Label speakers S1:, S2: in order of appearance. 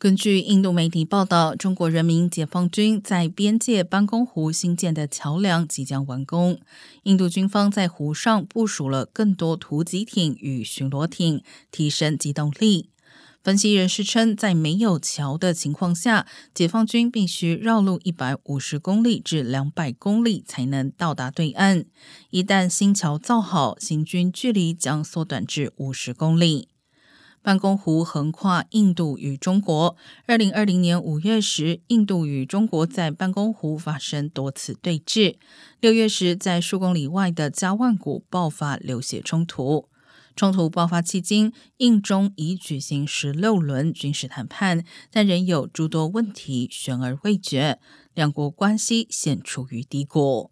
S1: 根据印度媒体报道，中国人民解放军在边界班公湖新建的桥梁即将完工。印度军方在湖上部署了更多突击艇与巡逻艇，提升机动力。分析人士称，在没有桥的情况下，解放军必须绕路一百五十公里至两百公里才能到达对岸。一旦新桥造好，行军距离将缩短至五十公里。办公湖横跨印度与中国。二零二零年五月时，印度与中国在办公湖发生多次对峙。六月时，在数公里外的加万谷爆发流血冲突。冲突爆发期间，印中已举行十六轮军事谈判，但仍有诸多问题悬而未决，两国关系现处于低谷。